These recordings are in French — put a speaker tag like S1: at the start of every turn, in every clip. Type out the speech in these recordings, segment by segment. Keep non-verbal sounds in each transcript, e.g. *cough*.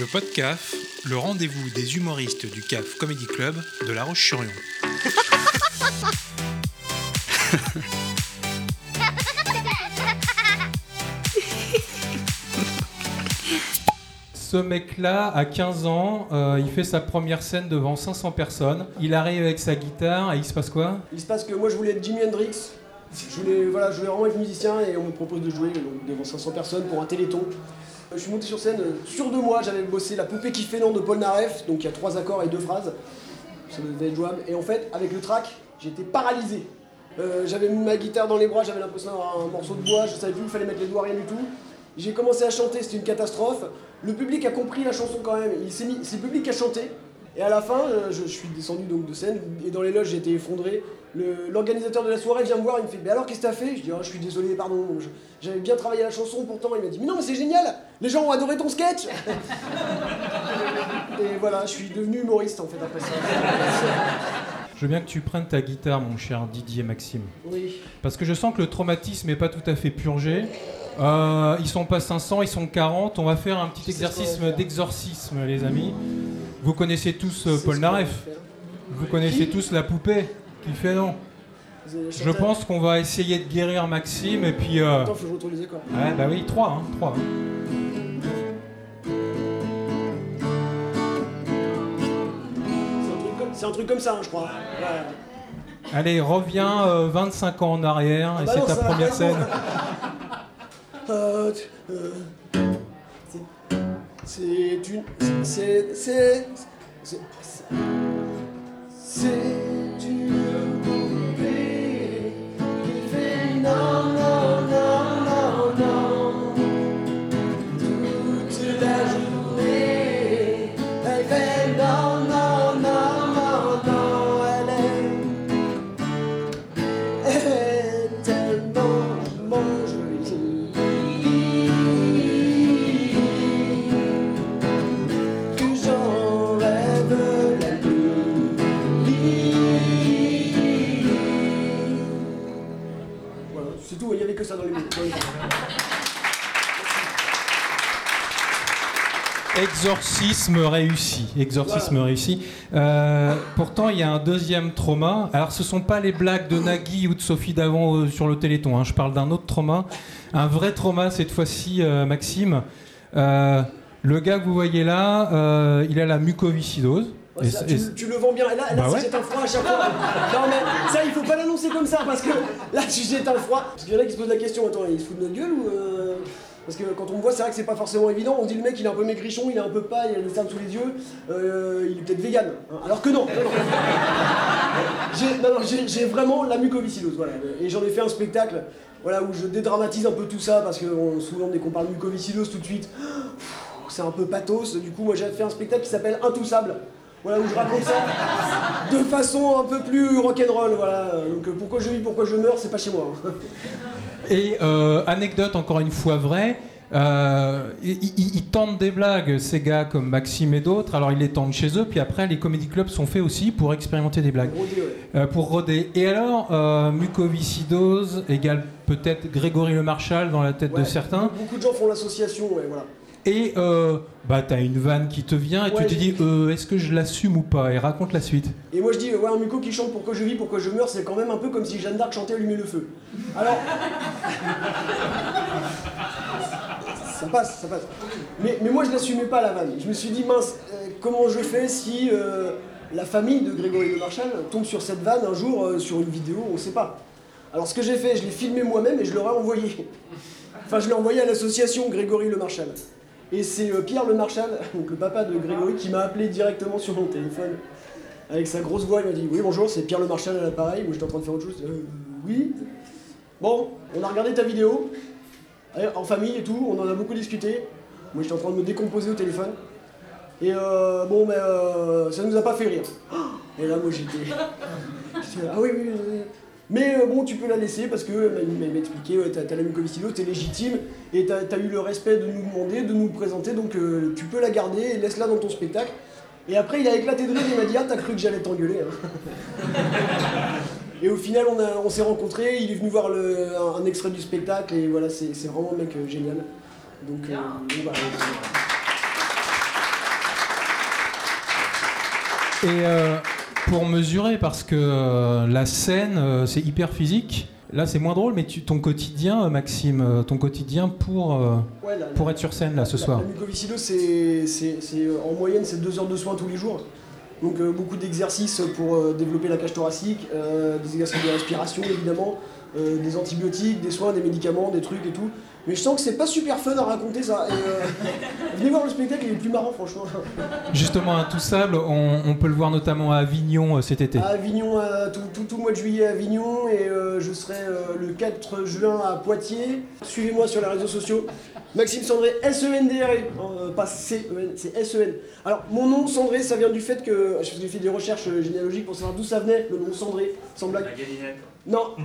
S1: Le podcast, le rendez-vous des humoristes du CAF Comedy Club de La Roche-sur-Yon.
S2: Ce mec-là, à 15 ans, euh, il fait sa première scène devant 500 personnes. Il arrive avec sa guitare et il se passe quoi?
S3: Il se passe que moi je voulais être Jimi Hendrix. Je voulais, voilà, je voulais vraiment être musicien et on me propose de jouer donc, devant 500 personnes pour un téléthon. Je suis monté sur scène, euh, sûr de moi, j'avais bossé La poupée qui fait non de Paul Naref, donc il y a trois accords et deux phrases. Ça devait être jouable. Et en fait, avec le track, j'étais paralysé. Euh, j'avais mis ma guitare dans les bras, j'avais l'impression d'avoir un morceau de bois, je savais plus, il fallait mettre les doigts, rien du tout. J'ai commencé à chanter, c'était une catastrophe. Le public a compris la chanson quand même, il s'est mis, c'est le public qui a chanté. Et à la fin, euh, je, je suis descendu donc de scène, et dans les loges j'étais effondré. L'organisateur de la soirée vient me voir, il me fait Mais alors qu'est-ce que t'as fait? Je dis Ah, Je suis désolé, pardon, j'avais bien travaillé la chanson pourtant. Il m'a dit Mais non, mais c'est génial Les gens ont adoré ton sketch *laughs* Et voilà, je suis devenu humoriste en fait après ça.
S2: Je veux bien que tu prennes ta guitare, mon cher Didier Maxime.
S3: Oui.
S2: Parce que je sens que le traumatisme n'est pas tout à fait purgé. Euh, ils sont pas 500, ils sont 40. On va faire un petit exercice d'exorcisme, les amis. Vous connaissez tous euh, Paul Naref. Vous connaissez tous la poupée qui fait non. Je pense qu'on va essayer de guérir Maxime et puis. euh,
S3: Attends, faut que je retrouve les accords.
S2: Ouais, bah oui, 3, hein, 3.
S3: C'est un truc comme- ça, hein, je crois.
S2: Allez, reviens euh, 25 ans en arrière et
S3: bah
S2: c'est ta première scène. *laughs*
S3: Euh, euh, C'est une. C'est. C'est. C'est.
S2: Exorcisme réussi. Exorcisme réussi. Euh, pourtant, il y a un deuxième trauma. Alors, ce sont pas les blagues de Nagui ou de Sophie Davant euh, sur le Téléthon. hein. Je parle d'un autre trauma. Un vrai trauma, cette fois-ci, euh, Maxime. Le gars que vous voyez là, il a la mucoviscidose.
S3: Ouais, ça, tu, tu le vends bien. Là, là
S2: Bah
S3: si
S2: ouais.
S3: un froid à chaque fois. Non, mais ça, il faut pas l'annoncer comme ça parce que là, si j'ai un froid. Parce qu'il y en a qui se posent la question attends, il se fout de notre gueule ou. Parce que quand on me voit, c'est vrai que c'est pas forcément évident. On dit le mec, il est un peu maigrichon, il est un peu pas, il a des cernes sous les yeux, euh, il est peut-être vegan. hein. Alors que non, non. J'ai- vraiment la mucoviscidose. Voilà. Et j'en ai fait un spectacle voilà, où je dédramatise un peu tout ça parce que souvent, dès qu'on parle mucoviscidose, tout de suite, c'est un peu pathos. Du coup, moi, j'ai fait un spectacle qui s'appelle Intoussable. Voilà, où je raconte ça de façon un peu plus rock'n'roll. Voilà. Donc, euh, pourquoi je vis, pourquoi je meurs, c'est pas chez moi. hein. *laughs*
S2: Et euh, anecdote encore une fois vraie, euh, ils, ils- tentent des blagues, ces gars comme Maxime et d'autres, alors ils les tentent chez eux, puis après les comédie clubs sont faits aussi pour expérimenter des blagues,
S3: Rodé, ouais.
S2: euh, pour roder. Et alors, euh, mucoviscidose égale peut-être Grégory Le Marchal dans la tête de certains,
S3: Beaucoup de gens font l'association, ouais, voilà.
S2: Et euh, bah t'as une vanne qui te vient et
S3: Ouais,
S2: tu te dis euh, est-ce que je l'assume ou pas? Et raconte la suite.
S3: Et moi je dis, ouais, un muco qui chante pourquoi je vis, pourquoi je meurs, c'est quand même un peu comme si Jeanne d'Arc chantait Allumer le feu. Alors. *laughs* ça passe, ça passe. Mais, mais moi je n'assumais pas la vanne. Je me suis dit, mince, euh, comment je fais si euh, la famille de Grégory Le Marchal tombe sur cette vanne un jour sur une vidéo, on sait pas. Alors ce que j'ai fait, je l'ai filmé moi-même et je leur ai envoyé. Enfin, je l'ai envoyé à l'association Grégory Le Marchal. Et c'est euh, Pierre Le Marchal, *laughs* donc le papa de Grégory, qui m'a appelé directement sur mon téléphone. Avec sa grosse voix, il m'a dit Oui, bonjour, c'est Pierre Le Marchal à l'appareil. Moi, j'étais en train de faire autre chose. Euh, oui. Bon, on a regardé ta vidéo, en famille et tout, on en a beaucoup discuté. Moi, j'étais en train de me décomposer au téléphone. Et euh, bon, mais euh, ça nous a pas fait rire. Et là, moi, j'étais. *laughs* Ah oui, oui, oui. Mais euh, bon, tu peux la laisser parce que euh, il m'a expliqué, ouais, t'as la mucoviscidose, t'es légitime et t'as as eu le respect de nous demander, de nous le présenter, donc euh, tu peux la garder et laisse-la dans ton spectacle. Et après, il a éclaté de rire, il m'a dit Ah, t'as cru que j'allais t'engueuler. hein. *laughs* Et au final, on, a- on s'est rencontrés, il est venu voir le- un, un extrait du spectacle, et voilà, c'est vraiment un mec euh, génial. Donc, euh, voilà.
S2: Et euh, pour mesurer, parce que euh, la scène, euh, c'est hyper physique. Là, c'est moins drôle, mais tu, ton quotidien, euh, Maxime, euh, ton quotidien pour,
S3: Ouais, la-
S2: pour être sur scène là ce
S3: la-
S2: soir.
S3: La mucoviscidose, c'est, c'est, c'est, en moyenne, c'est deux heures de soins tous les jours. Donc beaucoup d'exercices pour développer la cage thoracique, des exercices de respiration évidemment, des antibiotiques, des soins, des médicaments, des trucs et tout. Mais je sens que c'est pas super fun à raconter ça. Et, venez voir le spectacle, il est plus marrant franchement.
S2: Justement, à Toussable, on, on peut le voir notamment à Avignon euh, cet été.
S3: À Avignon, euh, tout, tout, tout le mois de juillet à Avignon et euh, je serai euh, le 4 juin à Poitiers. Suivez-moi sur les réseaux sociaux. Maxime Sandré, S-E-N-D-R-E, euh, pas C-E-N, c'est S-E-N. Alors, mon nom Sandré, ça vient du fait que j'ai fait des recherches généalogiques pour savoir d'où ça venait, le nom Sandré, sans blague. Non. non,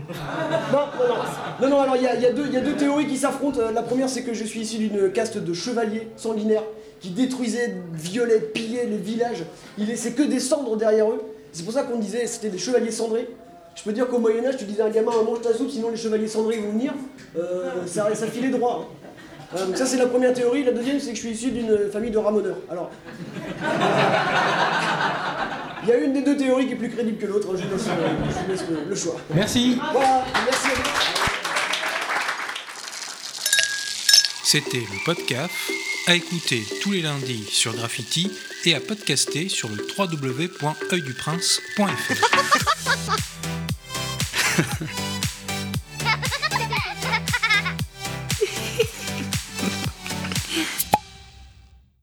S3: non, non. Non, non, alors il y, a- deux- théories qui s'affrontent. Euh, La première, c'est que je suis issu d'une caste de chevaliers sanguinaires qui détruisaient, violaient, pillaient les villages. Ils laissaient que des cendres derrière eux. C'est pour ça qu'on disait que c'était des chevaliers cendrés. Je peux dire qu'au Moyen-Âge, tu disais à un gamin mange ta soupe, sinon les chevaliers cendrés vont venir. Euh, ça, filait droit. hein. Donc ça, c'est la première théorie. La deuxième, c'est que je suis issu d'une famille de ramoneurs. Alors. Il y a une des deux théories qui est plus crédible que l'autre. Je vous laisse, euh, je vous laisse le- le choix.
S2: Merci.
S3: Voilà, merci à vous.
S1: C'était le podcast à écouter tous les lundis sur Graffiti et à podcaster sur le www.oeilduprince.fr. *laughs*